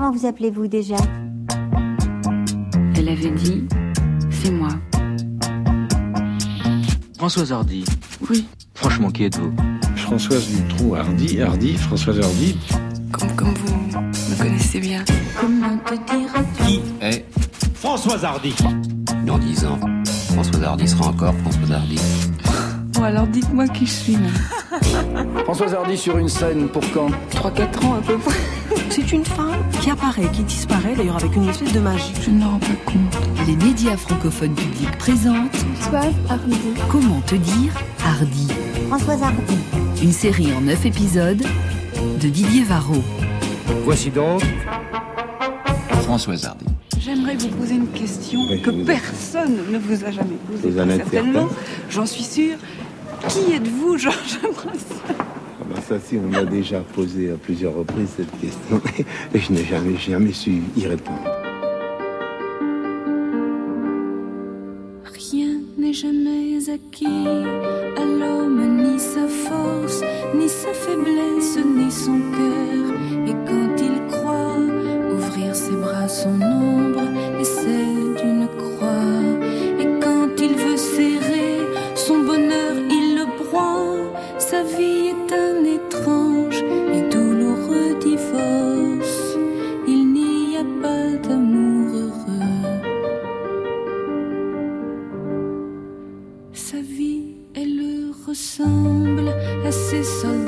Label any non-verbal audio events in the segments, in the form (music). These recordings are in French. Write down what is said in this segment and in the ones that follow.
Comment vous appelez-vous déjà Elle avait dit, c'est moi. Françoise Hardy. Oui. Franchement, qui êtes-vous Françoise Dutroux Hardy, Hardy, Françoise Hardy. Comme, comme vous me connaissez bien. Comment te dire Qui est Françoise Hardy? dans 10 ans François Hardy sera encore François Hardy. Bon, alors dites-moi qui je suis. (laughs) Françoise Hardy sur une scène pour quand? 3-4 ans à peu près. C'est une femme qui apparaît, qui disparaît d'ailleurs avec une espèce de magie. Je ne me rends pas compte. Les médias francophones publics présentent Françoise Hardy. Comment te dire Hardy, Françoise Hardy. une série en 9 épisodes de Didier Varro. Voici donc François Hardy. J'aimerais vous poser une question Oui, que personne ne vous a jamais posée. Certainement, certain j'en suis sûre. Qui êtes-vous, Georges Brassens? Ah ben ça, si, on m'a déjà posé à plusieurs reprises cette question (laughs) et je n'ai jamais, jamais su y répondre. Ressemble à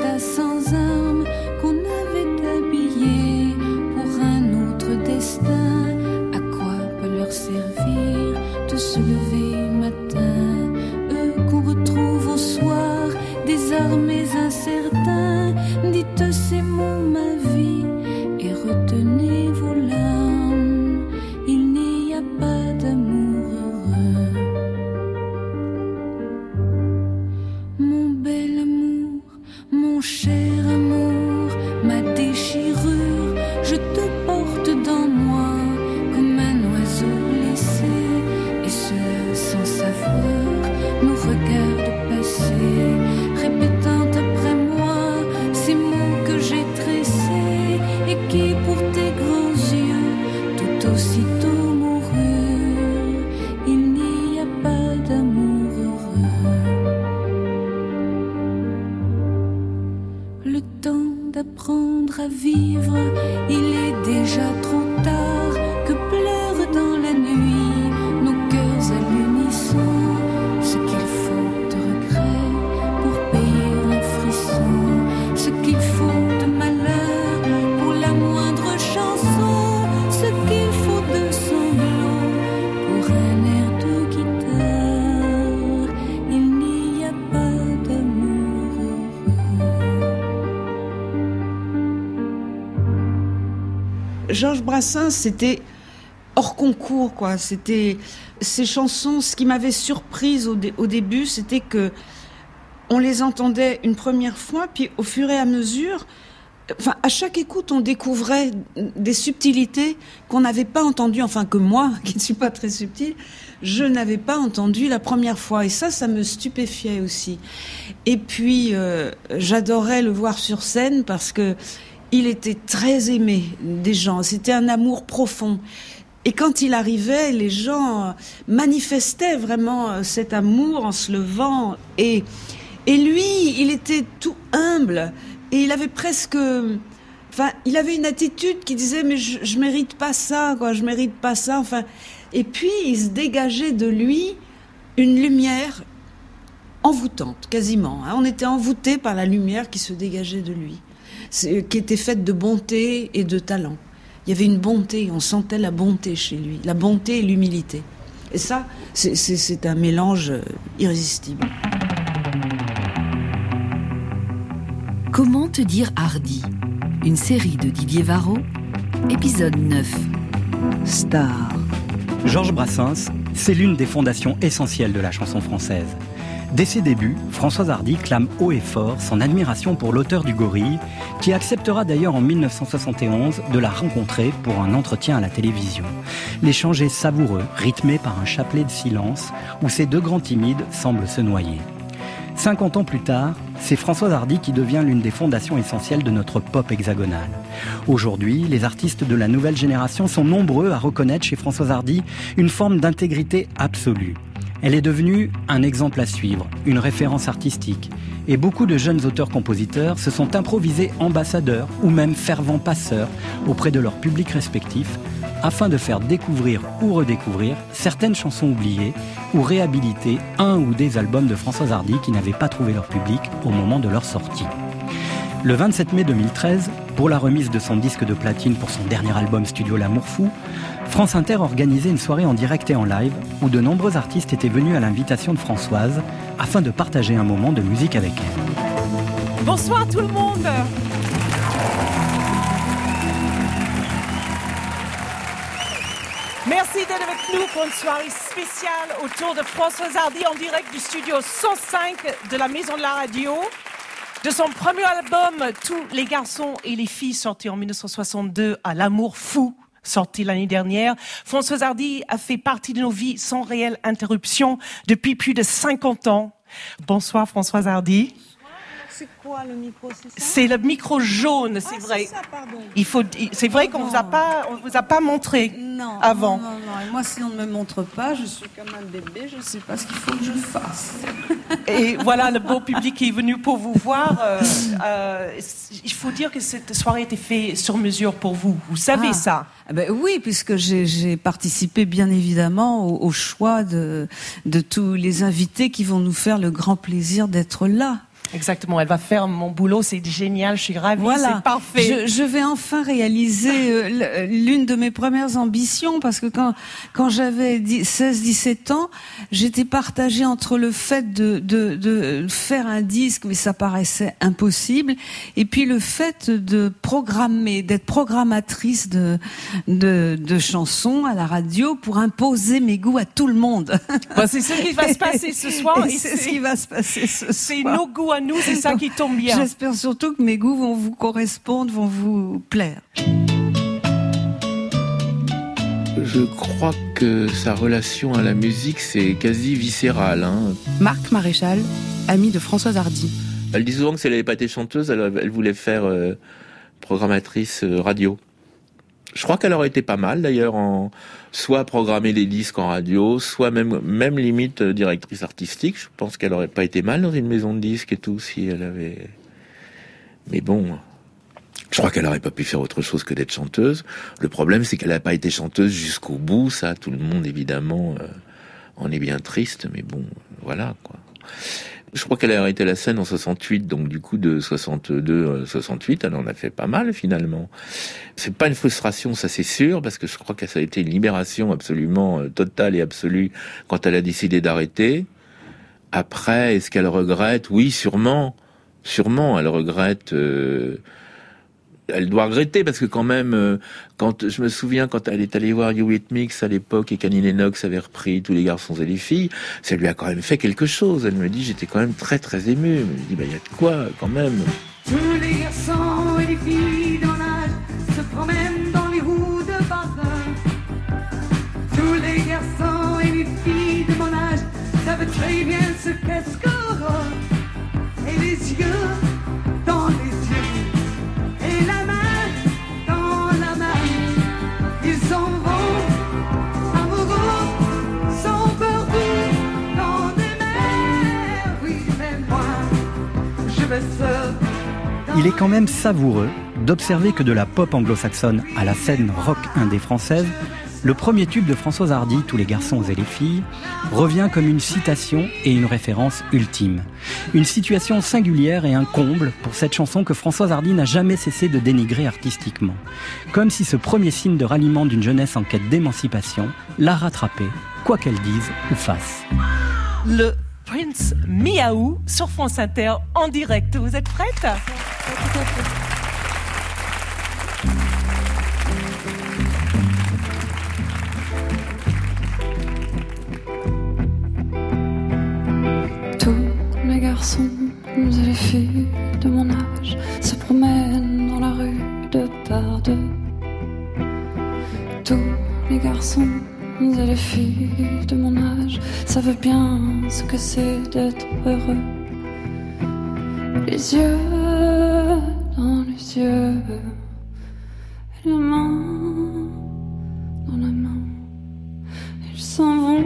Brassens, c'était hors concours, quoi. C'était ces chansons. Ce qui m'avait surprise au, dé- au début, c'était que on les entendait une première fois, puis au fur et à mesure, enfin, à chaque écoute, on découvrait des subtilités qu'on n'avait pas entendues, enfin que moi, (laughs) qui ne suis pas très subtile, je n'avais pas entendu la première fois. Et ça, ça me stupéfiait aussi. Et puis, euh, j'adorais le voir sur scène parce que il était très aimé des gens. C'était un amour profond. Et quand il arrivait, les gens manifestaient vraiment euh, cet amour en se levant. Et, et lui, il était tout humble. Et il avait presque, enfin, il avait une attitude qui disait mais je, je mérite pas ça, quoi, je mérite pas ça. Enfin, et puis il se dégageait de lui une lumière envoûtante, quasiment. hein. On était envoûté par la lumière qui se dégageait de lui, qui était faite de bonté et de talent. Il y avait une bonté, on sentait la bonté chez lui, la bonté et l'humilité. Et ça, c'est- un mélange euh, irrésistible. Comment te dire Hardy? Une série de Didier Varro, épisode 9. Star. Georges Brassens, c'est l'une des fondations essentielles de la chanson française. Dès ses débuts, Françoise Hardy clame haut et fort son admiration pour l'auteur du Gorille, qui acceptera d'ailleurs en 1971 de la rencontrer pour un entretien à la télévision. L'échange est savoureux, rythmé par un chapelet de silence où ces deux grands timides semblent se noyer. 50 ans plus tard, c'est Françoise Hardy qui devient l'une des fondations essentielles de notre pop hexagonale. Aujourd'hui, les artistes de la nouvelle génération sont nombreux à reconnaître chez Françoise Hardy une forme d'intégrité absolue. Elle est devenue un exemple à suivre, une référence artistique. Et beaucoup de jeunes auteurs-compositeurs se sont improvisés ambassadeurs ou même fervents passeurs auprès de leurs publics respectifs afin de faire découvrir ou redécouvrir certaines chansons oubliées ou réhabiliter un ou des albums de Françoise Hardy qui n'avaient pas trouvé leur public au moment de leur sortie. Le 27 mai 2013, pour la remise de son disque de platine pour son dernier album studio L'amour fou, France Inter organisait une soirée en direct et en live où de nombreux artistes étaient venus à l'invitation de Françoise afin de partager un moment de musique avec elle. Bonsoir tout le monde Merci d'être avec nous pour une soirée spéciale autour de Françoise Hardy en direct du studio 105 de la Maison de la Radio. De son premier album, Tous les garçons et les filles, sorti en 1962 à L'amour fou, sorti l'année dernière. Françoise Hardy a fait partie de nos vies sans réelle interruption depuis plus de 50 ans. Bonsoir Françoise Hardy. C'est quoi le micro C'est le micro jaune, c'est Ah, vrai. c'est ça, pardon. Il faut, c'est vrai qu'on vous a pas, on vous a pas montré Non, avant. Non, non, non. Et moi, si on ne me montre pas, je suis comme un bébé, je ne sais pas ce qu'il faut que je fasse. (laughs) Et voilà le beau public qui est venu pour vous voir. Euh, (laughs) euh, il faut dire que cette soirée été faite sur mesure pour vous. Vous savez Ah. ça. Ah ben oui, puisque j'ai j'ai participé bien évidemment au, au choix de, de tous les invités qui vont nous faire le grand plaisir d'être là. Exactement. Elle va faire mon boulot. C'est génial. Je suis ravie. Voilà, C'est parfait. Je, je vais enfin réaliser euh, l- l'une de mes premières ambitions parce que quand quand j'avais 16-17 ans, j'étais partagée entre le fait de, de de faire un disque, mais ça paraissait impossible, et puis le fait de programmer, d'être programmatrice de, de de chansons à la radio pour imposer mes goûts à tout le monde. Bon, c'est ce qui va se passer ce soir. (laughs) C'est ce qui va se passer ce soir. C'est nos goûts à nous. C'est ça qui tombe bien. J'espère surtout que mes goûts vont vous correspondre, vont vous plaire. Je crois que sa relation à la musique, c'est quasi viscéral. Hein. Marc Maréchal, ami de Françoise Hardy. Elle dit souvent que si elle n'avait pas été chanteuse, elle, elle voulait faire euh, programmatrice euh, radio. Je crois qu'elle aurait été pas mal d'ailleurs en soit programmer des disques en radio, soit même même limite euh, directrice artistique. Je pense qu'elle aurait pas été mal dans une maison de disques et tout si elle avait. Mais bon, je crois qu'elle aurait pas pu faire autre chose que d'être chanteuse. Le problème, c'est qu'elle n'a pas été chanteuse jusqu'au bout. Ça, tout le monde évidemment euh, en est bien triste. Mais bon, voilà quoi. Je crois qu'elle a arrêté la scène en 68, donc du coup de 62 à 68, elle en a fait pas mal finalement. C'est pas une frustration, ça c'est sûr, parce que je crois que ça a été une libération absolument euh, totale et absolue quand elle a décidé d'arrêter. Après, est-ce qu'elle regrette? Oui, sûrement, sûrement, elle regrette. euh, elle doit regretter parce que quand même, euh, quand je me souviens quand elle est allée voir Eurythmics à l'époque et qu'Annie Lennox avait repris tous les garçons et les filles, ça lui a quand même fait quelque chose. Elle me dit, j'étais quand même très très émue. Elle me dit, bah il y a de quoi quand même. Tous les garçons et les filles dans l'âge se promènent dans les roues de parfum. Tous les garçons et les filles de mon âge savent très bien ce qu'est-ce qu'aura. Et les yeux Il est quand même savoureux d'observer que de la pop anglo-saxonne à la scène rock indé française, le premier tube de Françoise Hardy, Tous les garçons et les filles, revient comme une citation et une référence ultime. Une situation singulière et un comble pour cette chanson que Françoise Hardy n'a jamais cessé de dénigrer artistiquement. Comme si ce premier signe de ralliement d'une jeunesse en quête d'émancipation la rattrapait, quoi qu'elle dise ou fasse. Prince Miaou sur France Inter en direct. Vous êtes prête? Tous les garçons et les filles de mon âge se promènent dans la rue de par. Tous les garçons les filles de mon âge savent bien ce que c'est d'être heureux. les yeux dans les yeux, et la main dans la main. Ils s'en vont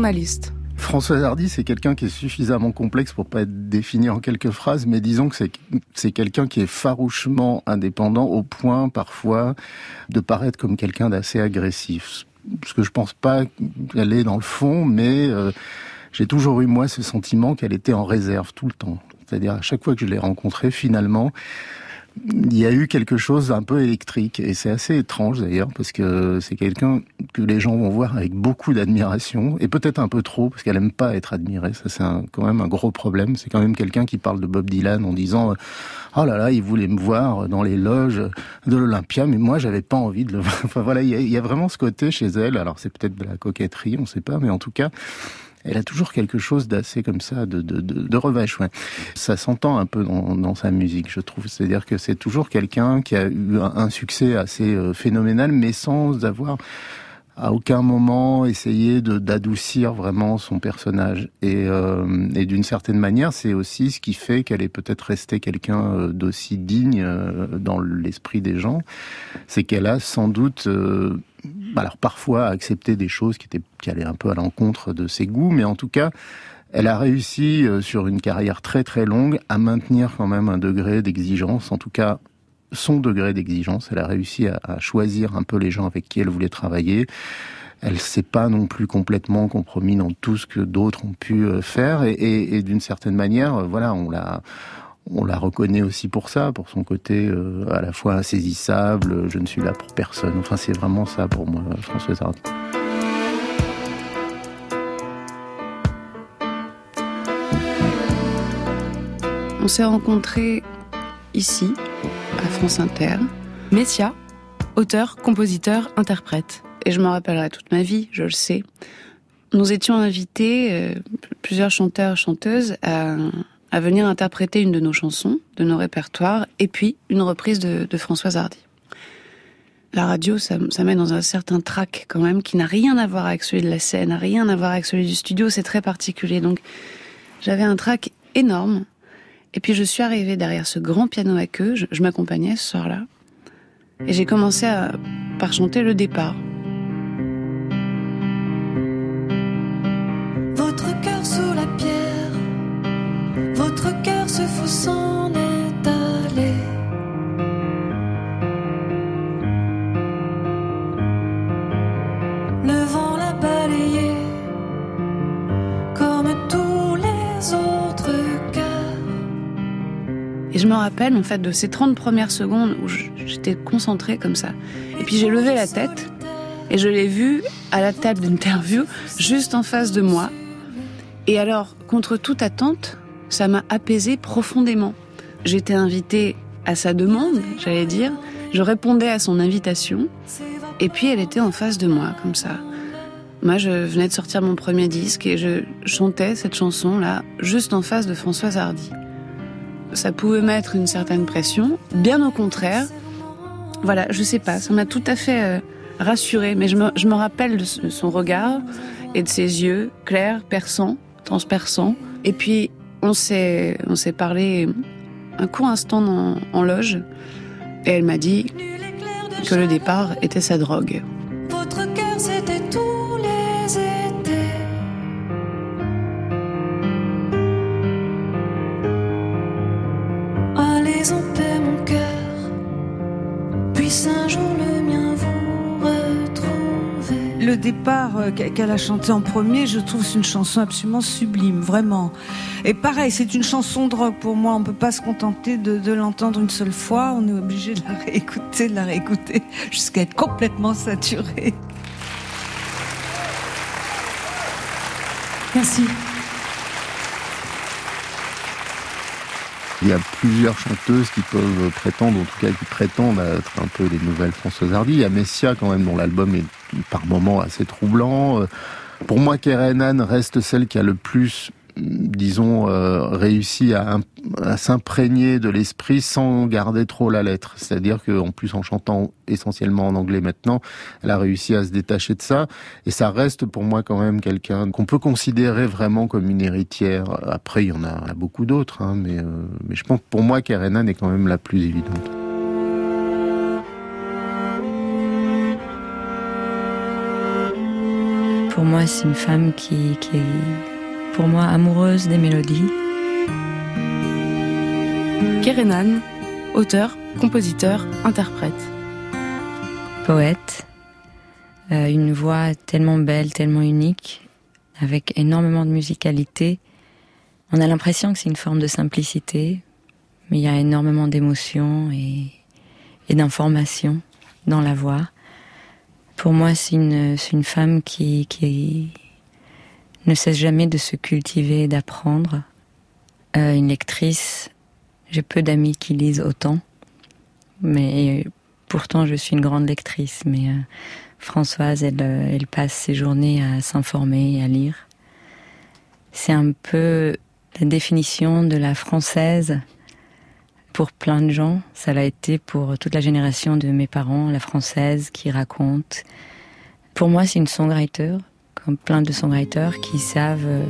journaliste. François Hardy, c'est quelqu'un qui est suffisamment complexe pour pas être défini en quelques phrases, mais disons que c'est, quelqu'un qui est farouchement indépendant au point parfois de paraître comme quelqu'un d'assez agressif. Parce que je pense pas qu'elle est dans le fond, mais euh, j'ai toujours eu moi ce sentiment qu'elle était en réserve tout le temps. C'est-à-dire à chaque fois que je l'ai rencontrée, finalement, il y a eu quelque chose d'un peu électrique et c'est assez étrange d'ailleurs parce que c'est quelqu'un que les gens vont voir avec beaucoup d'admiration et peut-être un peu trop parce qu'elle aime pas être admirée. Ça c'est quand même un gros problème. C'est quand même quelqu'un qui parle de Bob Dylan en disant oh là là il voulait me voir dans les loges de l'Olympia mais moi j'avais pas envie de le (laughs) voir. Enfin voilà il y a, y a vraiment ce côté chez elle. Alors c'est peut-être de la coquetterie on sait pas mais en tout cas elle a toujours quelque chose d'assez comme ça, de, de, de, de revêche. Ouais. Ça s'entend un peu dans, dans sa musique, je trouve. C'est-à-dire que c'est toujours quelqu'un qui a eu un, succès assez euh, phénoménal, mais sans avoir à aucun moment essayé d'adoucir vraiment son personnage. Et, euh, et d'une certaine manière, c'est aussi ce qui fait qu'elle est peut-être restée quelqu'un euh, d'aussi digne euh, dans l'esprit des gens. C'est qu'elle a sans doute euh, alors parfois accepté des choses qui étaient qui allaient un peu à l'encontre de ses goûts, mais en tout cas, elle a réussi euh, sur une carrière très très longue à maintenir quand même un degré d'exigence, en tout cas son degré d'exigence. Elle a réussi à, choisir un peu les gens avec qui elle voulait travailler. Elle s'est pas non plus complètement compromis dans tout ce que d'autres ont pu euh, faire, et d'une certaine manière, euh, voilà, on l'a on la reconnaît aussi pour ça, pour son côté euh, à la fois insaisissable, je ne suis là pour personne. Enfin, c'est vraiment ça pour moi, Françoise Hardy. On s'est rencontrés ici, à France Inter. Messia, auteur, compositeur, interprète. Et je m'en rappellerai toute ma vie, je le sais. Nous étions invités, euh, plusieurs chanteurs, chanteuses, à, à venir interpréter une de nos chansons, de nos répertoires, et puis une reprise de, de Françoise Hardy. La radio, ça, ça met dans un certain trac quand même, qui n'a rien à voir avec celui de la scène, rien à voir avec celui du studio, c'est très particulier. Donc j'avais un trac énorme. Et puis je suis arrivée derrière ce grand piano à queue, je, m'accompagnais ce soir-là, et j'ai commencé par chanter le départ. s'en est allé. Le vent l'a balayé comme tous les autres cas. Et je me rappelle en fait de ces 30 premières secondes où j'étais concentrée comme ça. Et puis j'ai levé la tête et je l'ai vu à la table d'interview juste en face de moi. Et alors, contre toute attente, ça m'a apaisé profondément. J'étais invitée à sa demande, j'allais dire. Je répondais à son invitation. Et puis elle était en face de moi, comme ça. Moi, je venais de sortir mon premier disque et je chantais cette chanson-là juste en face de Françoise Hardy. Ça pouvait mettre une certaine pression, bien au contraire. Voilà, je sais pas, ça m'a tout à fait euh, rassurée, mais je me, je me rappelle de son regard et de ses yeux clairs, perçants, transperçants. Et puis, on s'est, on s'est parlé un court instant en, en loge et elle m'a dit que le départ était sa drogue. Votre cœur, c'était tous les étés. Allez en paix, mon cœur. Puisse un jour le mien vous retrouver. Le départ euh, qu'elle a chanté en premier, je trouve c'est une chanson absolument sublime, vraiment. Et pareil, c'est une chanson de rock pour moi. On peut pas se contenter de, de l'entendre une seule fois. On est obligé de la réécouter, de la réécouter, jusqu'à être complètement saturé. Merci. Il y a plusieurs chanteuses qui peuvent prétendre, en tout cas qui prétendent être un peu des nouvelles Françoise Hardy. Il y a Messia quand même dont l'album est par moments assez troublant. Pour moi, Kerenan reste celle qui a le plus disons, euh, réussi à, s'imprégner de l'esprit sans garder trop la lettre. C'est-à-dire qu'en plus, en chantant essentiellement en anglais maintenant, elle a réussi à se détacher de ça. Et ça reste pour moi quand même quelqu'un qu'on peut considérer vraiment comme une héritière. Après, il y en a beaucoup d'autres, hein, mais, euh, je pense pour moi, Kerenan est quand même la plus évidente. Pour moi, c'est une femme qui, qui pour moi amoureuse des mélodies. Kerenan, auteur, compositeur, interprète. Poète, euh, une voix tellement belle, tellement unique, avec énormément de musicalité. On a l'impression que c'est une forme de simplicité, mais il y a énormément d'émotions et, et d'informations dans la voix. Pour moi, c'est une, une femme qui, qui, ne cesse jamais de se cultiver et d'apprendre. Euh, une lectrice, j'ai peu d'amis qui lisent autant, mais pourtant je suis une grande lectrice. Mais euh, Françoise, elle, euh, elle passe ses journées à s'informer et à lire. C'est un peu la définition de la française pour plein de gens. Ça l'a été pour toute la génération de mes parents, la française qui raconte. Pour moi, c'est une songwriter comme plein de songwriters qui savent, euh,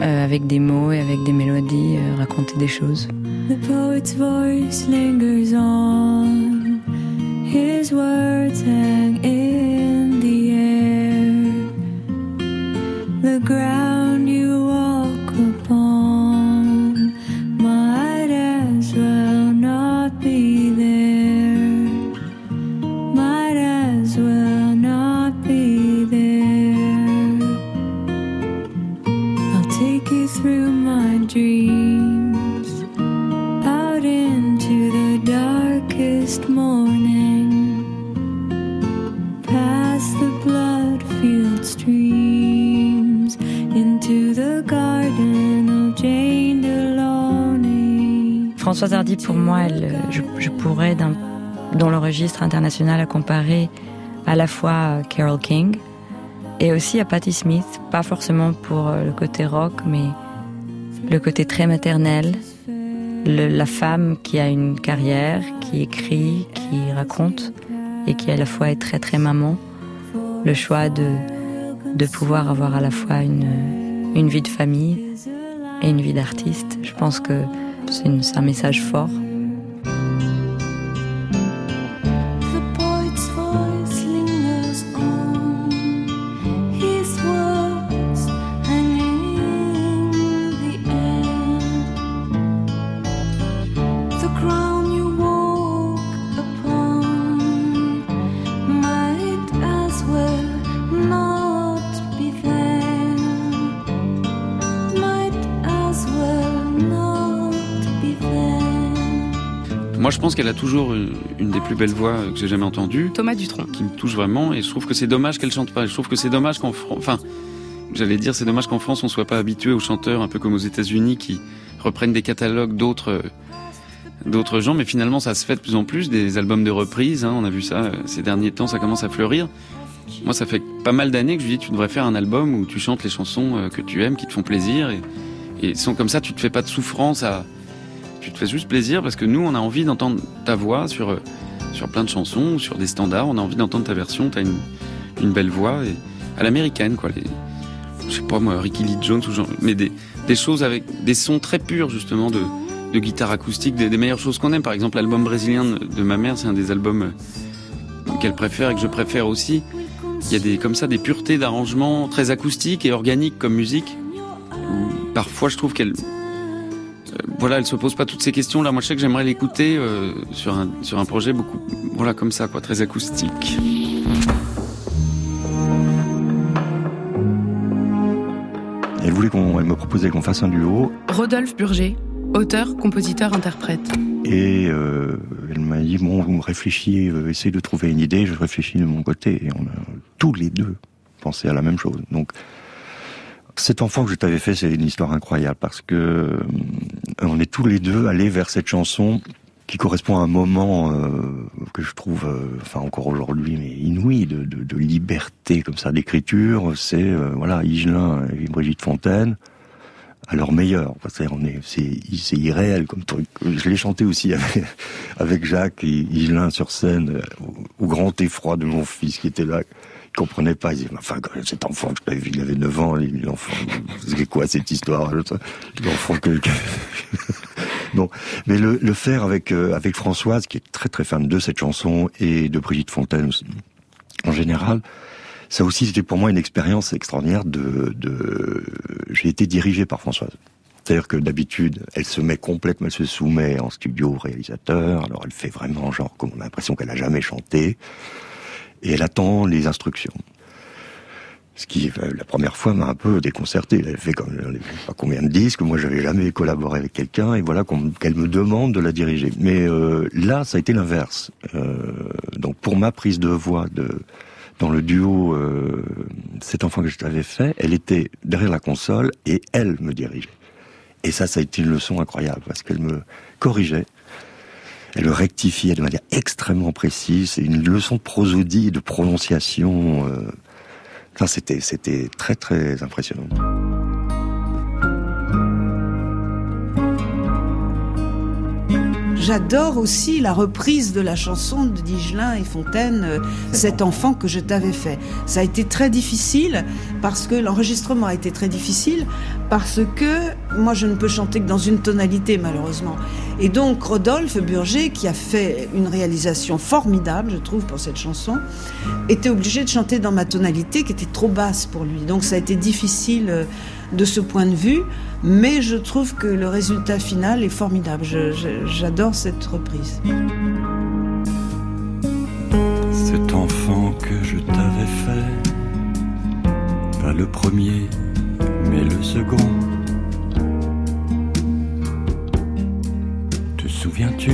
euh, avec des mots et avec des mélodies, euh, raconter des choses. The poet's voice lingers on, his words hang Pour moi, je, pourrais, dans, le registre international, la comparer à la fois à Carole King et aussi à Patti Smith, pas forcément pour euh, le côté rock, mais le côté très maternel, la femme qui a une carrière, qui écrit, qui raconte, et qui à la fois est très très maman. Le choix de, de pouvoir avoir à la fois une, une vie de famille et une vie d'artiste. Je pense que c'est un message fort. Pense qu'elle a toujours une, une des plus belles voix que j'ai jamais entendues. Thomas Dutronc. Qui me touche vraiment, et je trouve que c'est dommage qu'elle chante pas. Je trouve que c'est dommage qu'en France, enfin, j'allais dire, c'est dommage qu'en France, on soit pas habitué aux chanteurs, un peu comme aux États-Unis, qui reprennent des catalogues d'autres d'autres gens, mais finalement ça se fait de plus en plus, des albums de reprise, hein, on a vu ça euh, ces derniers temps, ça commence à fleurir. Moi ça fait pas mal d'années que je lui dis tu devrais faire un album où tu chantes les chansons euh, que tu aimes, qui te font plaisir, et, et sont comme ça tu te fais pas de souffrance, à, tu te fais juste plaisir parce que nous on a envie d'entendre ta voix sur, euh, sur plein de chansons, sur des standards, on a envie d'entendre ta version, t'as une, une belle voix, et, à l'américaine quoi. Les, je sais pas moi, Ricky Lee Jones ou genre, mais des, des choses avec des sons très purs justement de, de guitare acoustique, des, meilleures choses qu'on aime. Par exemple, l'album brésilien de ma mère, c'est un des albums euh, qu'elle préfère et que je préfère aussi. Il y a des comme ça des puretés d'arrangement très acoustiques et organiques comme musique. Parfois, je trouve qu'elle voilà, elle se pose pas toutes ces questions là. Moi, je sais que j'aimerais l'écouter euh, sur un sur un projet beaucoup voilà comme ça quoi, très acoustique. Elle voulait qu'on, elle me proposait qu'on fasse un duo. Rodolphe Burger, auteur, compositeur, interprète. Et euh, elle m'a dit bon, vous me réfléchissez, euh, essayez de trouver une idée. Je réfléchis de mon côté. Et on a tous les deux pensé à la même chose. Donc cet enfant que je t'avais fait, c'est une histoire incroyable parce que euh, on est tous les deux allés vers cette chanson qui correspond à un moment euh, que je trouve, euh, enfin encore aujourd'hui, mais inouï de, liberté comme ça d'écriture. C'est voilà Higelin et Brigitte Fontaine à leur meilleur. Que on est, c'est, c'est irréel comme truc. Je l'ai chanté aussi (laughs) avec, Jacques et Higelin sur scène, au grand effroi de mon fils qui était là. Comprenait pas. Il disait, enfin, cet enfant, je l'avais vu, il avait 9 ans, il- l'enfant, c'est quoi cette histoire? L'enfant que, que- (laughs) Non, mais le, faire avec euh, avec Françoise, qui est très très fan de cette chanson et de Brigitte Fontaine en général, ça aussi c'était pour moi une expérience extraordinaire de, de... j'ai été dirigé par Françoise. C'est-à-dire que d'habitude, elle se met complètement, elle se soumet en studio au réalisateur. Alors elle fait vraiment genre comme on a l'impression qu'elle a jamais chanté, et elle attend les instructions. Ce qui, euh, la première fois, m'a un peu déconcerté. Elle fait comme, je sais pas combien de disques. Moi, j'avais jamais collaboré avec quelqu'un, et voilà qu'elle me demande de la diriger. Mais euh, là, ça a été l'inverse. Euh, donc, pour ma prise de voix dans le duo cet enfant que je t'avais fait, elle était derrière la console et elle me dirigeait. Et ça, ça a été une leçon incroyable parce qu'elle me corrigeait. Elle le rectifiait de manière extrêmement précise. C'est une leçon de prosodie de prononciation. euh, ça, c'était, c'était très, très impressionnant. J'adore aussi la reprise de la chanson de Digelin et Fontaine, euh, Cet enfant que je t'avais fait. Ça a été très difficile parce que l'enregistrement a été très difficile parce que moi je ne peux chanter que dans une tonalité malheureusement. Et donc Rodolphe Burger, qui a fait une réalisation formidable, je trouve, pour cette chanson, était obligé de chanter dans ma tonalité qui était trop basse pour lui. Donc ça a été difficile euh, de ce point de vue, mais je trouve que le résultat final est formidable. J'adore cette reprise. Cet enfant que je t'avais fait, pas le premier, mais le second. Te souviens-tu?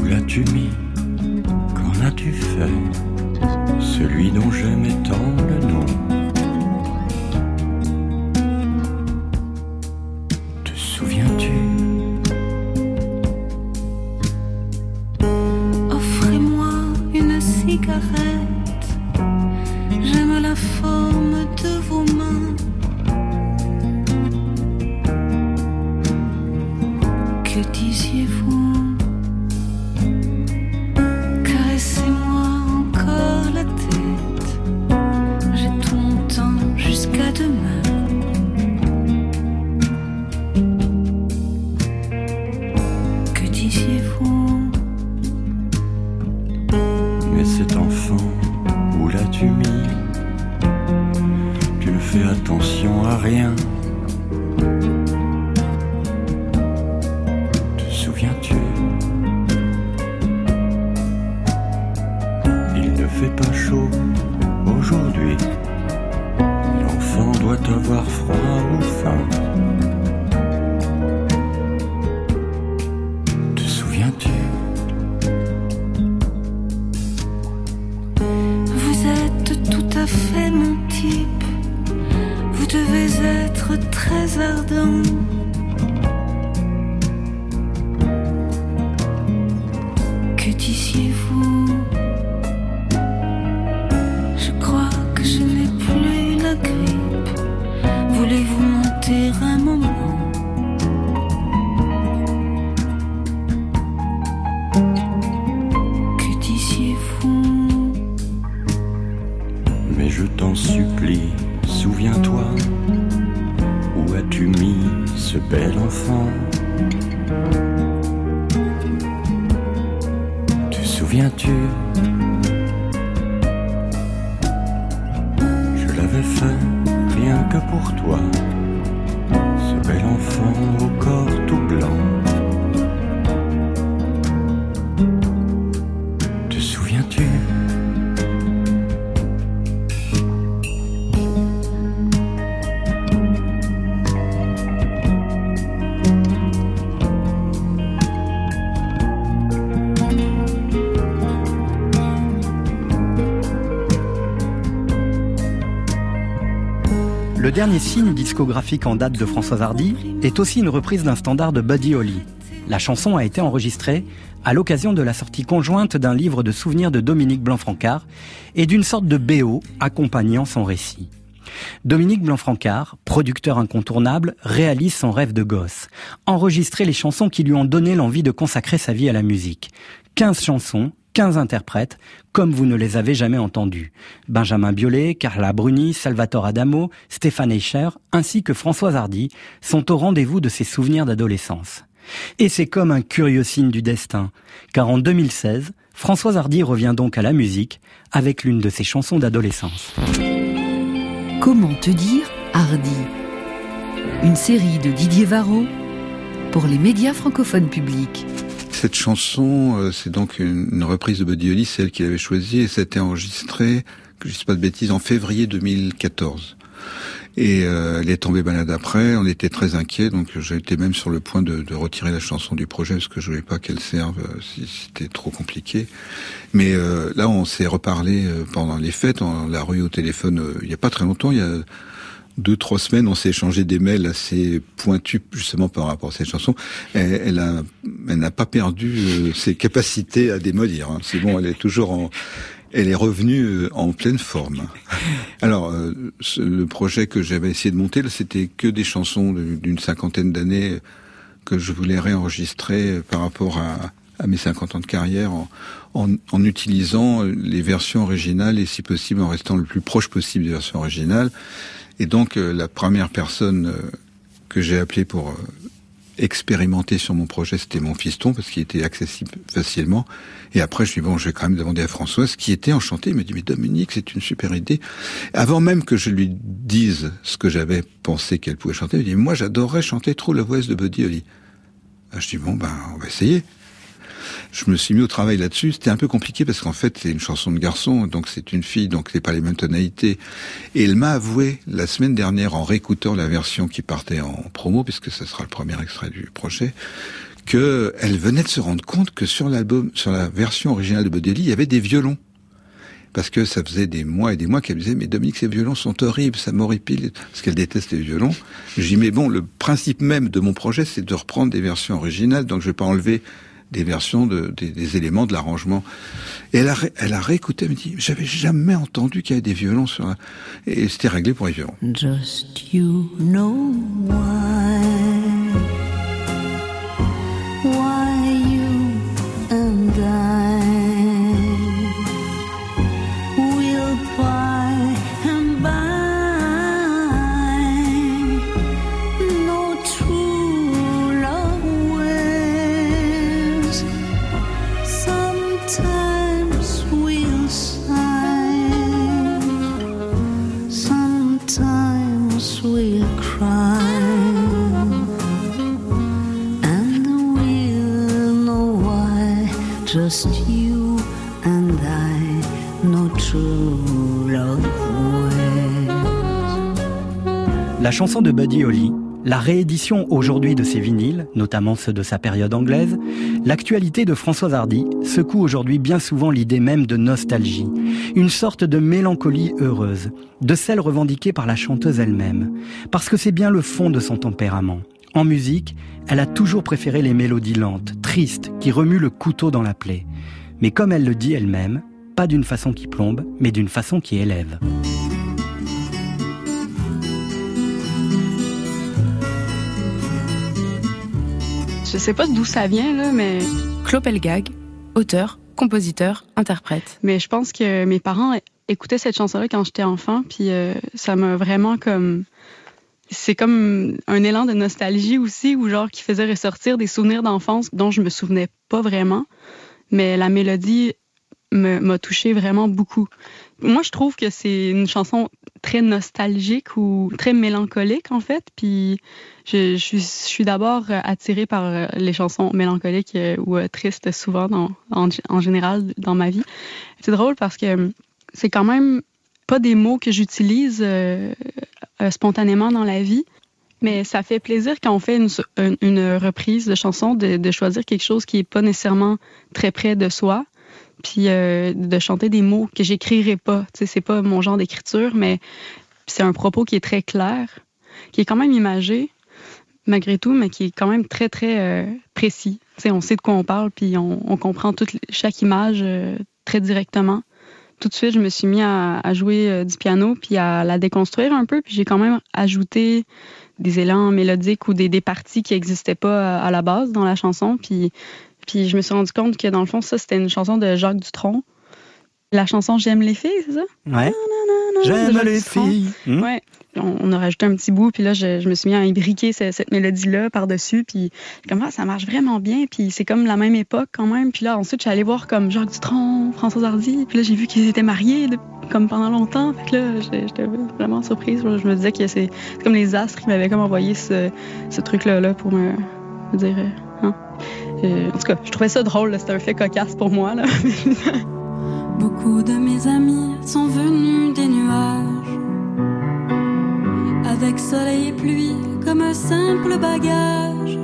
Où l'as-tu mis? Qu'en as-tu fait? Celui dont j'aimais tant le nom. Le dernier signe discographique en date de Françoise Hardy est aussi une reprise d'un standard de Buddy Holly. La chanson a été enregistrée à l'occasion de la sortie conjointe d'un livre de souvenirs de Dominique Blanc-Francard et d'une sorte de BO accompagnant son récit. Dominique Blanc-Francard, producteur incontournable, réalise son rêve de gosse. Enregistrer les chansons qui lui ont donné l'envie de consacrer sa vie à la musique. 15 chansons, 15 interprètes, comme vous ne les avez jamais entendus. Benjamin Biolay, Carla Bruni, Salvatore Adamo, Stéphane Eicher, ainsi que Françoise Hardy, sont au rendez-vous de ses souvenirs d'adolescence. Et c'est comme un curieux signe du destin, car en 2016, Françoise Hardy revient donc à la musique avec l'une de ses chansons d'adolescence. Comment te dire Hardy? Une série de Didier Varro pour les médias francophones publics. Cette chanson, euh, c'est donc une, reprise de Buddy Holly, celle qu'il avait choisie, et ça a été enregistré, je ne dis pas de bêtises, en février 2014. Et euh, elle est tombée malade après, on était très inquiets, donc j'étais même sur le point de, de, retirer la chanson du projet, parce que je voulais pas qu'elle serve euh, si c'était trop compliqué. Mais euh, là, on s'est reparlé euh, pendant les fêtes, on l'a rue au téléphone il y a pas très longtemps, il y a deux trois semaines, on s'est échangé des mails assez pointus justement par rapport à cette chanson. Elle, a, elle n'a pas perdu euh, ses capacités à démolir. Hein. C'est bon, elle est toujours en, elle est revenue euh, en pleine forme. Alors, euh, le projet que j'avais essayé de monter, c'était que des chansons d'une cinquantaine d'années que je voulais réenregistrer par rapport à, à mes 50 ans de carrière en, en, en utilisant les versions originales et si possible en restant le plus proche possible des versions originales. Et donc euh, la première personne euh, que j'ai appelée pour euh, expérimenter sur mon projet, c'était mon fiston parce qu'il était accessible facilement. Et après, je lui dis bon, je vais quand même demander à Françoise, qui était enchantée. Il m'a dit mais Dominique, c'est une super idée. Avant même que je lui dise ce que j'avais pensé qu'elle pouvait chanter, elle dit moi j'adorerais chanter True Love West de Buddy Holly. Ah, Je dis bon ben on va essayer. Je me suis mis au travail là-dessus. C'était un peu compliqué parce qu'en fait c'est une chanson de garçon, donc c'est une fille, donc c'est pas les mêmes tonalités. Et elle m'a avoué la semaine dernière en réécoutant la version qui partait en promo, puisque ce sera le premier extrait du projet, que elle venait de se rendre compte que sur l'album, sur la version originale de Holly, il y avait des violons. Parce que ça faisait des mois et des mois qu'elle disait, mais Dominique, ces violons sont horribles, ça m'horripile, parce qu'elle déteste les violons. Dis, mais bon, le principe même de mon projet, c'est de reprendre des versions originales, donc je vais pas enlever des versions de, des, éléments de l'arrangement. Et elle a, elle a réécouté, elle me dit, j'avais jamais entendu qu'il y avait des violons sur la... Et c'était réglé pour les violons. Just you know. Why Just you and I know true love ways. La chanson de Buddy Holly la réédition aujourd'hui de ses vinyles, notamment ceux de sa période anglaise, l'actualité de Françoise Hardy secoue aujourd'hui bien souvent l'idée même de nostalgie, une sorte de mélancolie heureuse, de celle revendiquée par la chanteuse elle-même, parce que c'est bien le fond de son tempérament. En musique, elle a toujours préféré les mélodies lentes, tristes, qui remuent le couteau dans la plaie. Mais comme elle le dit elle-même, pas d'une façon qui plombe, mais d'une façon qui élève. Je sais pas d'où ça vient, là, mais. Claude Pelgag, auteur, compositeur, interprète. Mais je pense que mes parents écoutaient cette chanson-là quand j'étais enfant, puis euh, ça m'a vraiment comme. C'est comme un élan de nostalgie aussi, ou genre qui faisait ressortir des souvenirs d'enfance dont je me souvenais pas vraiment. Mais la mélodie m'a touché vraiment beaucoup. Moi, je trouve que c'est une chanson très nostalgique ou très mélancolique, en fait. Puis je, suis, d'abord attirée par les chansons mélancoliques euh, ou euh, tristes souvent en, général dans ma vie. C'est drôle parce que c'est quand même pas des mots que j'utilise euh, spontanément dans la vie. Mais ça fait plaisir quand on fait une, reprise de chanson de, choisir quelque chose qui est pas nécessairement très près de soi puis euh, de chanter des mots que j'écrirais pas. Tu sais, c'est pas mon genre d'écriture, mais c'est un propos qui est très clair, qui est quand même imagé, malgré tout, mais qui est quand même très, très euh, précis. Tu on sait de quoi on parle, puis on, comprend toute, chaque image euh, très directement. Tout de suite, je me suis mis à, jouer du piano, puis à la déconstruire un peu, puis j'ai quand même ajouté des élans mélodiques ou des, des parties qui n'existaient pas à la base dans la chanson, puis puis je me suis rendu compte que dans le fond, ça, c'était une chanson de Jacques Dutronc. La chanson J'aime les filles, c'est ça? Ouais. J'aime les filles. Hmm? Ouais. On, a rajouté un petit bout, puis là, je, me suis mis à imbriquer cette, mélodie-là par-dessus, puis comme ah, ça marche vraiment bien, puis c'est comme la même époque quand même. Puis là, ensuite, je suis allée voir comme Jacques Dutronc, François Hardy, puis là, j'ai vu qu'ils étaient mariés comme pendant longtemps. Fait que là, j'étais vraiment surprise. Je me disais que c'est comme les astres qui m'avaient comme envoyé ce, truc-là là, pour me, dire... Euh, hein? Euh, en tout cas, je trouvais ça drôle, c'était un fait cocasse pour moi. Là. (laughs) Beaucoup de mes amis sont venus des nuages, avec soleil et pluie comme simple bagage.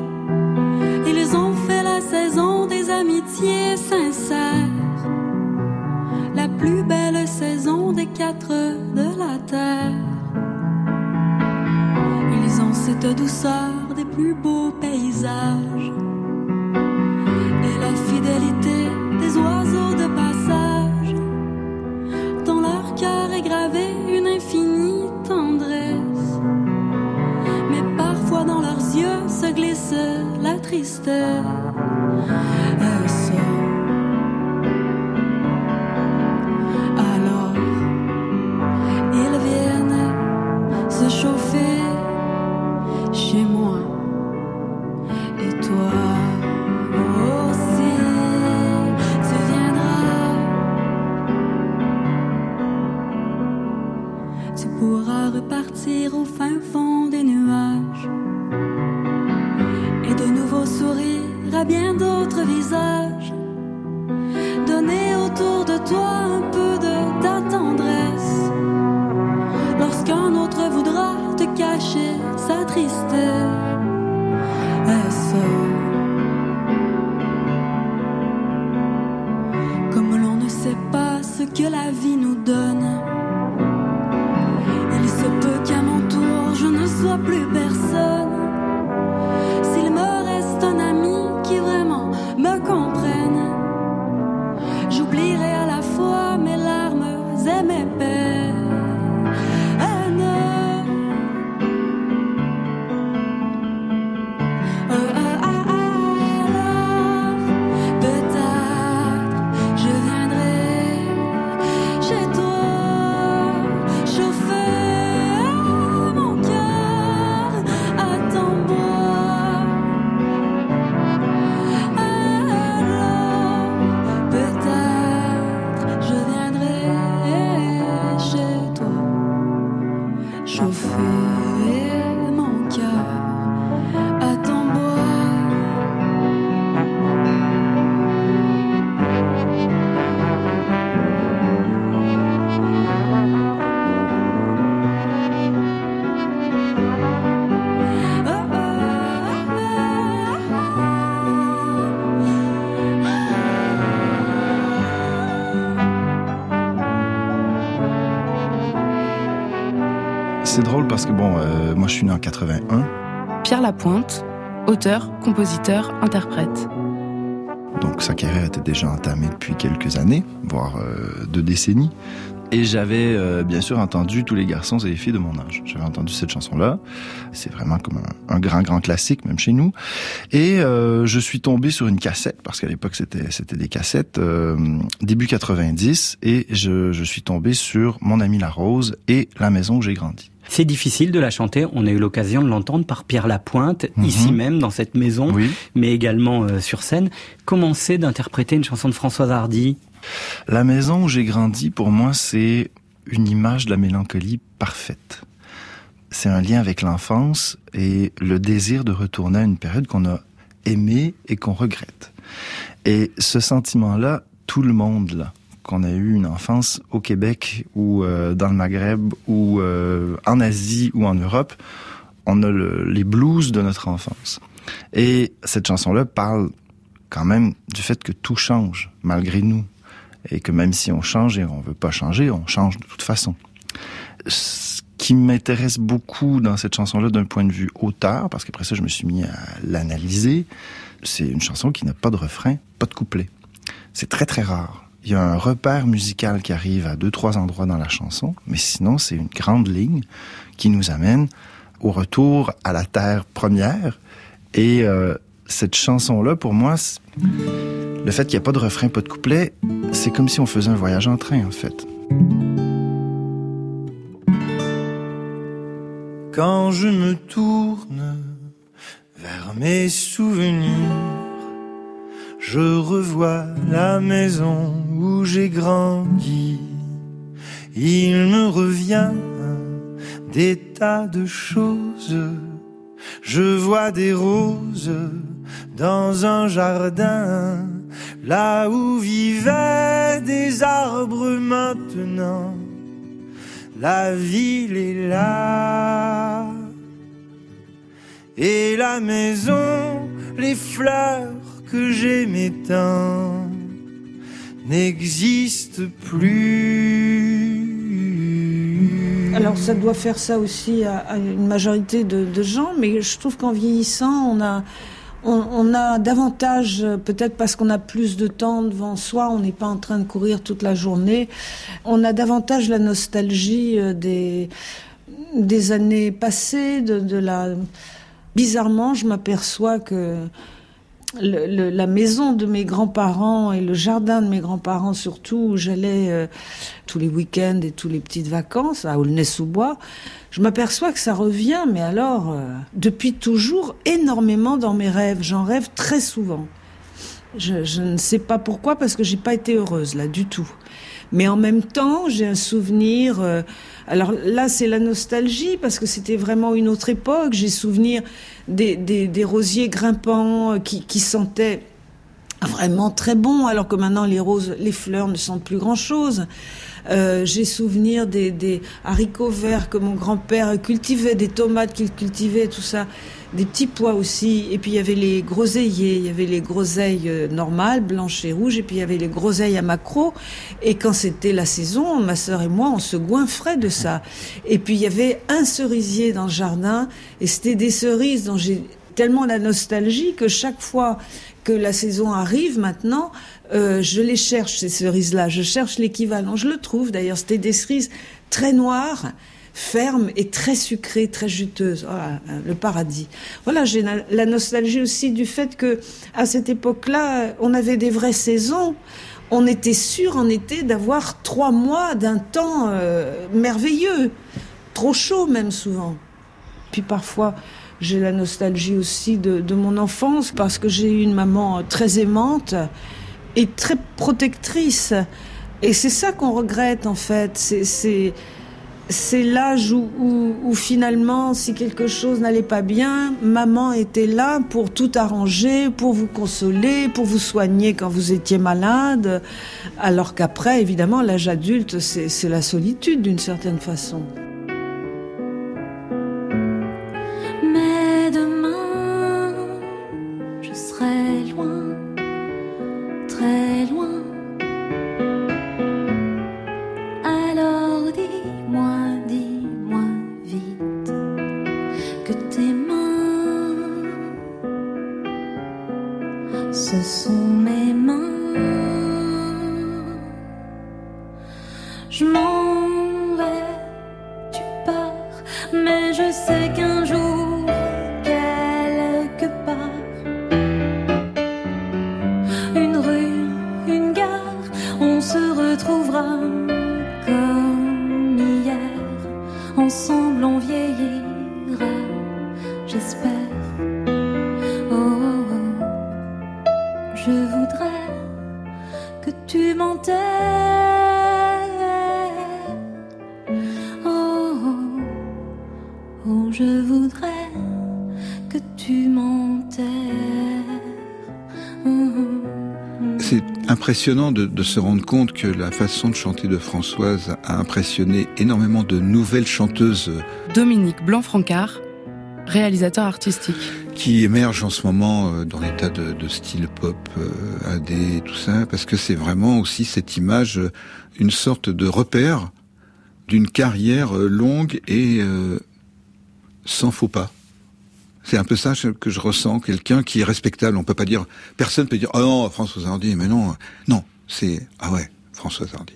Ils ont fait la saison des amitiés sincères, la plus belle saison des quatre de la terre. Ils ont cette douceur des plus beaux paysages la fidélité des oiseaux de passage. Cœur est une infinie tendresse. Mais parfois dans leurs yeux se glisse la tristesse. Fin fond des nuages et de nouveaux sourires à bien d'autres visages. Donner autour de toi un peu de ta tendresse lorsqu'un autre voudra te cacher sa tristesse. C'est drôle parce que bon, euh, moi je suis né en 81. Pierre Lapointe, auteur, compositeur, interprète. Donc sa carrière était déjà entamée depuis quelques années, voire euh, deux décennies. Et j'avais euh, bien sûr entendu tous les garçons et les filles de mon âge. J'avais entendu cette chanson-là. C'est vraiment comme un, un, grand, grand classique, même chez nous. Et euh, je suis tombé sur une cassette, parce qu'à l'époque c'était c'était des cassettes, euh, début 90, et je, je suis tombé sur Mon ami la rose et La maison où j'ai grandi. C'est difficile de la chanter. On a eu l'occasion de l'entendre par Pierre Lapointe, Mhm. ici même, dans cette maison, Oui. mais également euh, sur scène. Comment c'est d'interpréter une chanson de Françoise Hardy? La maison où j'ai grandi, pour moi, c'est une image de la mélancolie parfaite. C'est un lien avec l'enfance et le désir de retourner à une période qu'on a aimée et qu'on regrette. Et ce sentiment-là, tout le monde l'a. Qu'on a eu une enfance au Québec ou euh, dans le Maghreb ou euh, en Asie ou en Europe, on a le- les blues de notre enfance. Et cette chanson-là parle quand même du fait que tout change malgré nous et que même si on change et on veut pas changer, on change de toute façon. Ce qui m'intéresse beaucoup dans cette chanson-là d'un point de vue auteur, parce qu'après ça je me suis mis à l'analyser, c'est une chanson qui n'a pas de refrain, pas de couplet. C'est très très rare. Il y a un repère musical qui arrive à deux trois endroits dans la chanson, mais sinon c'est une grande ligne qui nous amène au retour à la terre première. Et euh, cette chanson-là, pour moi, le fait qu'il n'y a pas de refrain, pas de couplet, c'est comme si on faisait un voyage en train, en fait. Quand je me tourne vers mes souvenirs, je revois la maison j'ai grandi. Il me revient des tas de choses. Je vois des roses dans un jardin, là où vivaient des arbres maintenant. La ville est là. Et la maison, les fleurs que j'aimais tant n'existent plus. Alors ça doit faire ça aussi à, une majorité de, gens, mais je trouve qu'en vieillissant, on a, on, a davantage, peut-être parce qu'on a plus de temps devant soi, on n'est pas en train de courir toute la journée, on a davantage la nostalgie euh, des, des années passées, de la... Bizarrement, je m'aperçois que le- le- la maison de mes grands-parents et le jardin de mes grands-parents surtout, où j'allais euh, tous les week-ends et tous les petites vacances à Aulnay-sous-Bois, je m'aperçois que ça revient, mais alors, euh, depuis toujours, énormément dans mes rêves. J'en rêve très souvent. Je, je ne sais pas pourquoi, parce que j'ai pas été heureuse là du tout. Mais en même temps, j'ai un souvenir. euh, alors là, c'est la nostalgie parce que c'était vraiment une autre époque. J'ai souvenir des, rosiers grimpants euh, qui sentaient vraiment très bon, alors que maintenant les roses, les fleurs ne sentent plus grand chose. Euh, j'ai souvenir des, des haricots verts que mon grand-père cultivait, des tomates qu'il cultivait, tout ça, des petits pois aussi. Et puis il y avait les groseilliers, il y avait les groseilles euh, normales, blanches et rouges, et puis il y avait les groseilles à macro. Et quand c'était la saison, ma sœur et moi, on se goinfrait de ça. Et puis il y avait un cerisier dans le jardin, et c'était des cerises dont j'ai tellement la nostalgie que chaque fois que la saison arrive maintenant, euh, je les cherche, ces cerises-là. Je cherche l'équivalent. Je le trouve d'ailleurs. C'était des cerises très noires, fermes et très sucrées, très juteuses. Voilà, le paradis. Voilà, j'ai la, la nostalgie aussi du fait que à cette époque-là, on avait des vraies saisons. On était sûr en été d'avoir trois mois d'un temps euh, merveilleux, trop chaud même souvent. Puis parfois, j'ai la nostalgie aussi de, de mon enfance parce que j'ai eu une maman très aimante et très protectrice. Et c'est ça qu'on regrette en fait. C'est, c'est, l'âge où, où, où finalement, si quelque chose n'allait pas bien, maman était là pour tout arranger, pour vous consoler, pour vous soigner quand vous étiez malade. Alors qu'après, évidemment, l'âge adulte, c'est la solitude d'une certaine façon. ce sont mes mains. Impressionnant de, de se rendre compte que la façon de chanter de Françoise a impressionné énormément de nouvelles chanteuses Dominique Blanc-Francard, réalisateur artistique. qui émergent en ce moment euh, dans l'état de, de style pop, euh, AD, et tout ça, parce que c'est vraiment aussi cette image, euh, une sorte de repère d'une carrière longue et sans faux pas. C'est un peu ça que je ressens, quelqu'un qui est respectable. On peut pas dire, personne peut dire, oh non, François Hardy, mais non, non, c'est, ah ouais, François Hardy.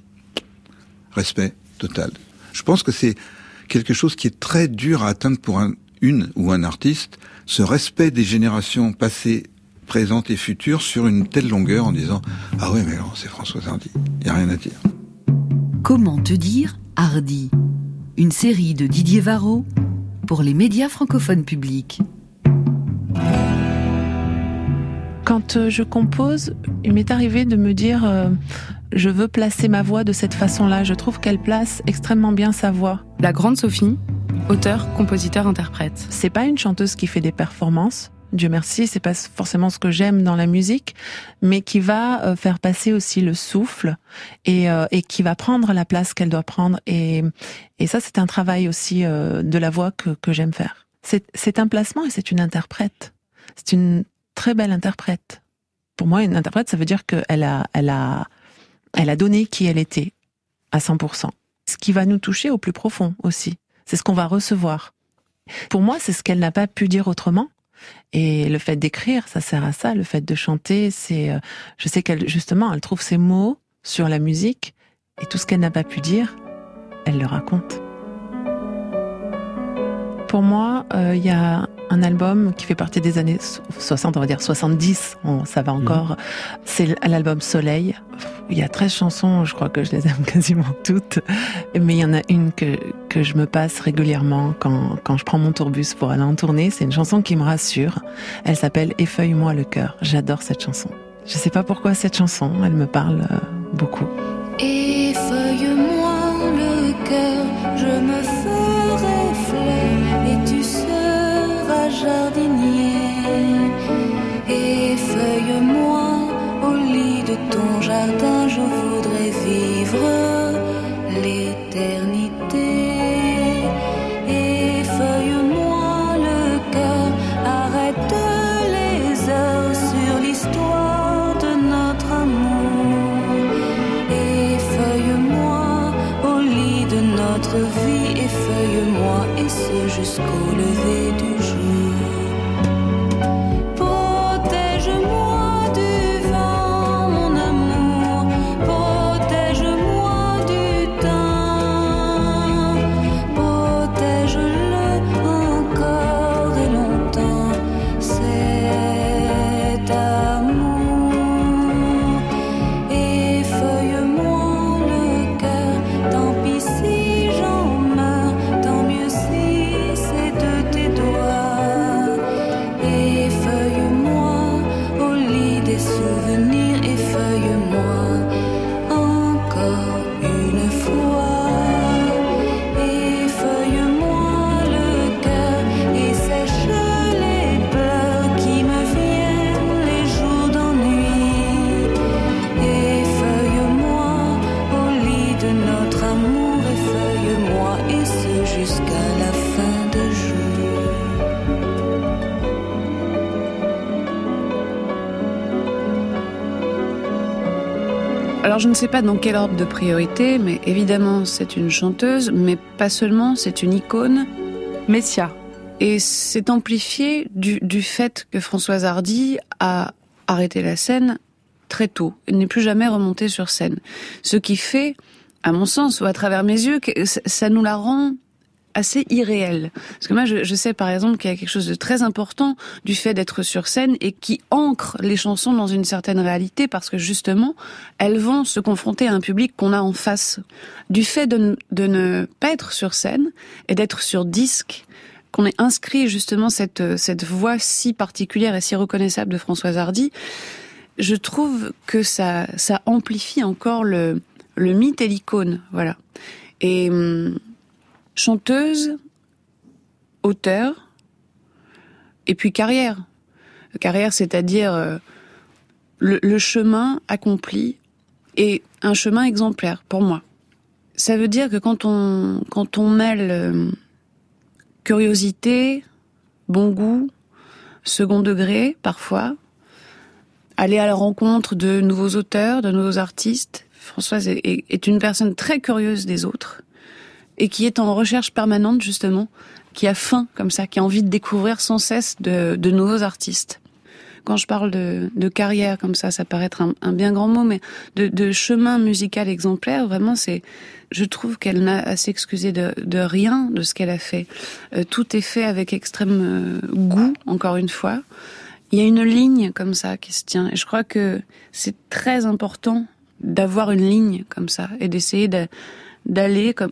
Respect total. Je pense que c'est quelque chose qui est très dur à atteindre pour un, une ou un artiste, ce respect des générations passées, présentes et futures sur une telle longueur en disant, ah ouais, mais non, c'est François Hardy. Il y a rien à dire. Comment te dire Hardy? Une série de Didier Varro pour les médias francophones publics. Quand euh, je compose, il m'est arrivé de me dire euh, je veux placer ma voix de cette façon-là. Je trouve qu'elle place extrêmement bien sa voix. La grande Sophie, auteur, compositeur, interprète. C'est pas une chanteuse qui fait des performances. Dieu merci, c'est pas forcément ce que j'aime dans la musique, mais qui va euh, faire passer aussi le souffle et, euh, et qui va prendre la place qu'elle doit prendre. Et, et ça, c'est un travail aussi euh, de la voix que, que j'aime faire. C'est c'est un placement et c'est une interprète. C'est une très belle interprète. Pour moi, une interprète, ça veut dire qu'elle a, elle a, elle a donné qui elle était à 100%. Ce qui va nous toucher au plus profond aussi. C'est ce qu'on va recevoir. Pour moi, c'est ce qu'elle n'a pas pu dire autrement. Et le fait d'écrire, ça sert à ça. Le fait de chanter, c'est, euh, je sais qu'elle, justement, elle trouve ses mots sur la musique et tout ce qu'elle n'a pas pu dire, elle le raconte. Pour moi, euh, il y a un album qui fait partie des années so- 60, on va dire 70, on- ça va encore. C'est l'album Soleil. Il y a 13 chansons, je crois que je les aime (laughs) quasiment toutes. Mais il y en a une que, que je me passe régulièrement quand, quand je prends mon tourbus pour aller en tournée. C'est une chanson qui me rassure. Elle s'appelle Effeuille-moi le cœur. J'adore cette chanson. Je sais pas pourquoi cette chanson, elle me parle euh, beaucoup. Effeuille-moi je voudrais vivre l'éternité. Alors je ne sais pas dans quel ordre de priorité, mais évidemment c'est une chanteuse, mais pas seulement, c'est une icône. Messia. Et c'est amplifié du, du fait que Françoise Hardy a arrêté la scène très tôt. Elle n'est plus jamais remontée sur scène. Ce qui fait à mon sens, ou à travers mes yeux, que ça nous la rend assez irréel. Parce que moi, je, je sais par exemple qu'il y a quelque chose de très important du fait d'être sur scène et qui ancre les chansons dans une certaine réalité parce que justement, elles vont se confronter à un public qu'on a en face. Du fait de, de ne pas être sur scène et d'être sur disque, qu'on ait inscrit justement cette, cette voix si particulière et si reconnaissable de Françoise Hardy, je trouve que ça, ça amplifie encore le, le mythe et l'icône, voilà. Et hum, chanteuse, auteur, et puis carrière. Carrière, c'est-à-dire euh, le, chemin accompli et un chemin exemplaire pour moi. Ça veut dire que quand on quand on mêle euh, curiosité, bon goût, second degré parfois, aller à la rencontre de nouveaux auteurs, de nouveaux artistes. Françoise est une personne très curieuse des autres et qui est en recherche permanente justement, qui a faim comme ça, qui a envie de découvrir sans cesse de, nouveaux artistes. Quand je parle de, carrière comme ça, ça paraît être un, bien grand mot, mais de, chemin musical exemplaire, vraiment, c'est, je trouve qu'elle n'a à s'excuser de, de, rien de ce qu'elle a fait. Euh, tout est fait avec extrême euh, goût, encore une fois. Il y a une ligne comme ça qui se tient, et je crois que c'est très important d'avoir une ligne comme ça et d'essayer d'aller comme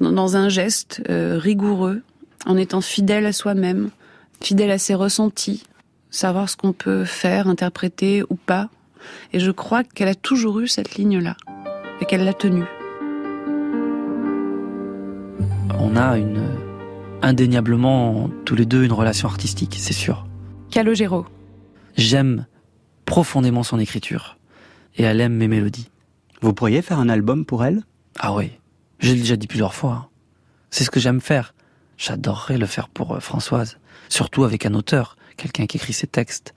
dans un geste euh, rigoureux, en étant fidèle à soi-même, fidèle à ses ressentis, savoir ce qu'on peut faire, interpréter ou pas. Et je crois qu'elle a toujours eu cette ligne-là et qu'elle l'a tenue. On a une indéniablement tous les deux une relation artistique, c'est sûr. Calogero. J'aime profondément son écriture et elle aime mes mélodies. Vous pourriez faire un album pour elle? Ah oui. J'ai déjà dit plusieurs fois. Hein. C'est ce que j'aime faire. J'adorerais le faire pour euh, Françoise. Surtout avec un auteur, quelqu'un qui écrit ses textes.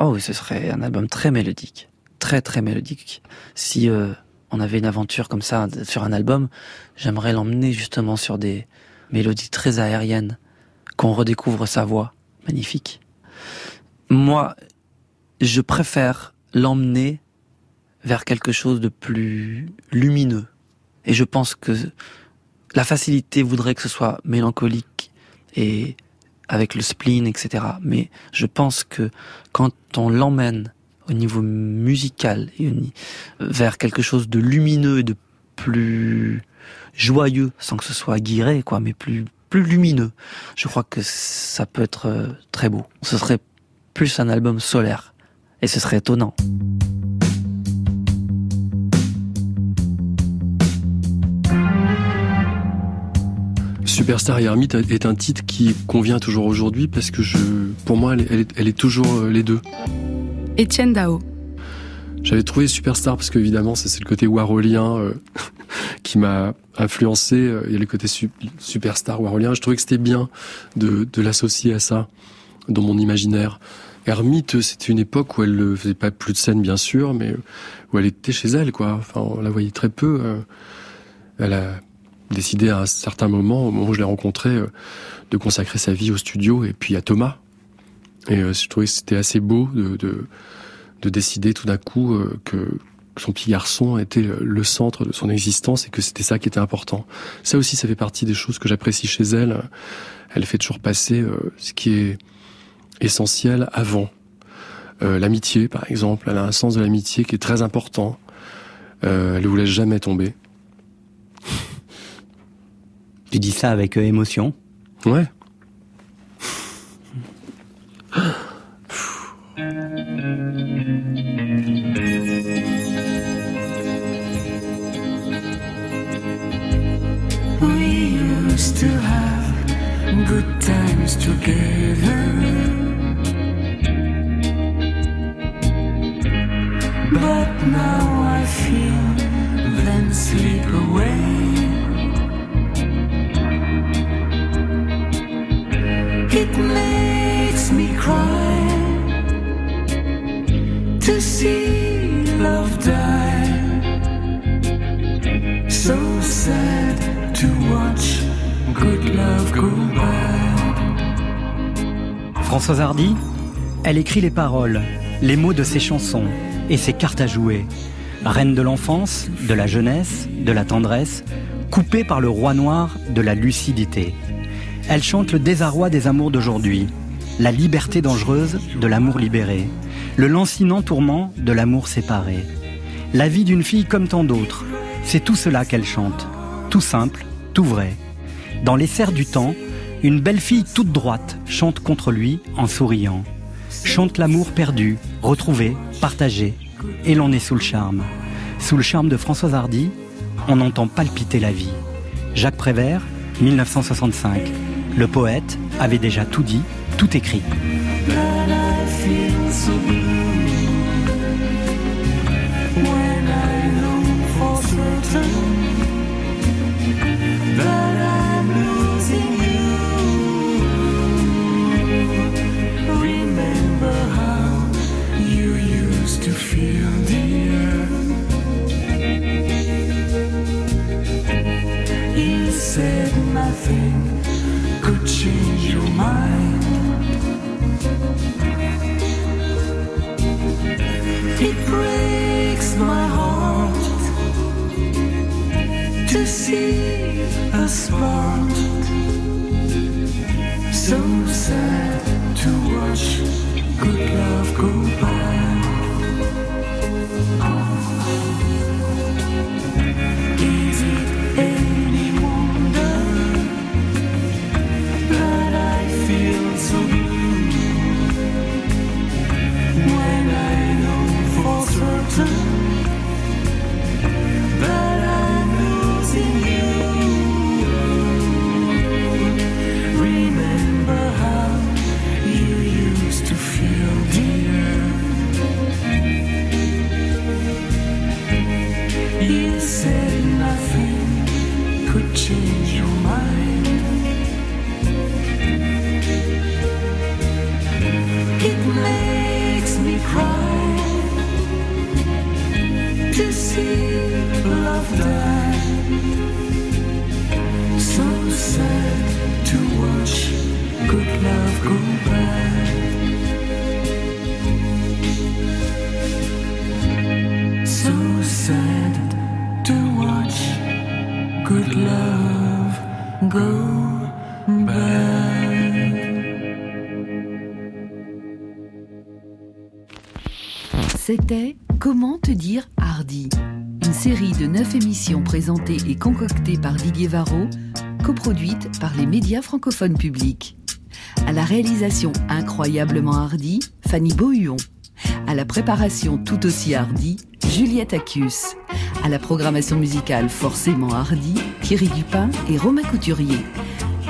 Oh oui, ce serait un album très mélodique. Très très mélodique. Si euh, on avait une aventure comme ça sur un album, j'aimerais l'emmener justement sur des mélodies très aériennes, qu'on redécouvre sa voix. Magnifique. Moi, je préfère l'emmener vers quelque chose de plus lumineux, et je pense que la facilité voudrait que ce soit mélancolique et avec le spleen, etc. Mais je pense que quand on l'emmène au niveau musical vers quelque chose de lumineux et de plus joyeux, sans que ce soit guiré, quoi, mais plus plus lumineux, je crois que ça peut être euh, très beau. Ce serait plus un album solaire et ce serait étonnant. Superstar et Hermite est un titre qui convient toujours aujourd'hui parce que je, pour moi, elle est, toujours euh, les deux. Etienne Dao. J'avais trouvé Superstar parce qu'évidemment, c'est le côté warolien euh, (laughs) qui m'a influencé. Euh, il y a le côté Superstar warolien. Je trouvais que c'était bien de, l'associer à ça dans mon imaginaire. Hermite, c'était une époque où elle ne faisait pas plus de scène, bien sûr, mais où elle était chez elle, quoi. Enfin, on la voyait très peu. Elle a décidé à un certain moment, au moment où je l'ai rencontré, euh, de consacrer sa vie au studio et puis à Thomas. Et euh, je trouvais que c'était assez beau de, de, décider tout d'un coup euh, que son petit garçon était le centre de son existence et que c'était ça qui était important. Ça aussi, ça fait partie des choses que j'apprécie chez elle. Elle fait toujours passer ce qui est essentiel avant. l'amitié, par exemple, elle a un sens de l'amitié qui est très important. elle ne vous laisse jamais tomber. Tu dis ça avec euh, émotion Ouais. We used to have good times together. Françoise Hardy, elle écrit les paroles, les mots de ses chansons et ses cartes à jouer. Reine de l'enfance, de la jeunesse, de la tendresse, coupée par le roi noir de la lucidité. Elle chante le désarroi des amours d'aujourd'hui, la liberté dangereuse de l'amour libéré, le lancinant tourment de l'amour séparé. La vie d'une fille comme tant d'autres, c'est tout cela qu'elle chante, tout simple, tout vrai. Dans les serres du temps, une belle fille toute droite chante contre lui en souriant. Chante l'amour perdu, retrouvé, partagé, et l'on est sous le charme. Sous le charme de Françoise Hardy, on entend palpiter la vie. Jacques Prévert, 1965. Le poète avait déjà tout dit, tout écrit. see a spark so sad to watch good love go by. Publics. À la réalisation incroyablement hardie, Fanny Beauhuon. À la préparation tout aussi hardie, Juliette Acus. À la programmation musicale forcément hardie, Thierry Dupin et Romain Couturier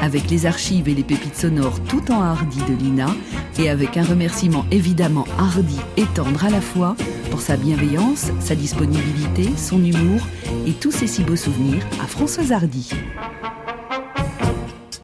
avec les archives et les pépites sonores tout en hardi de Lina, et avec un remerciement évidemment hardi et tendre à la fois pour sa bienveillance, sa disponibilité, son humour et tous ses si beaux souvenirs à Françoise Hardy.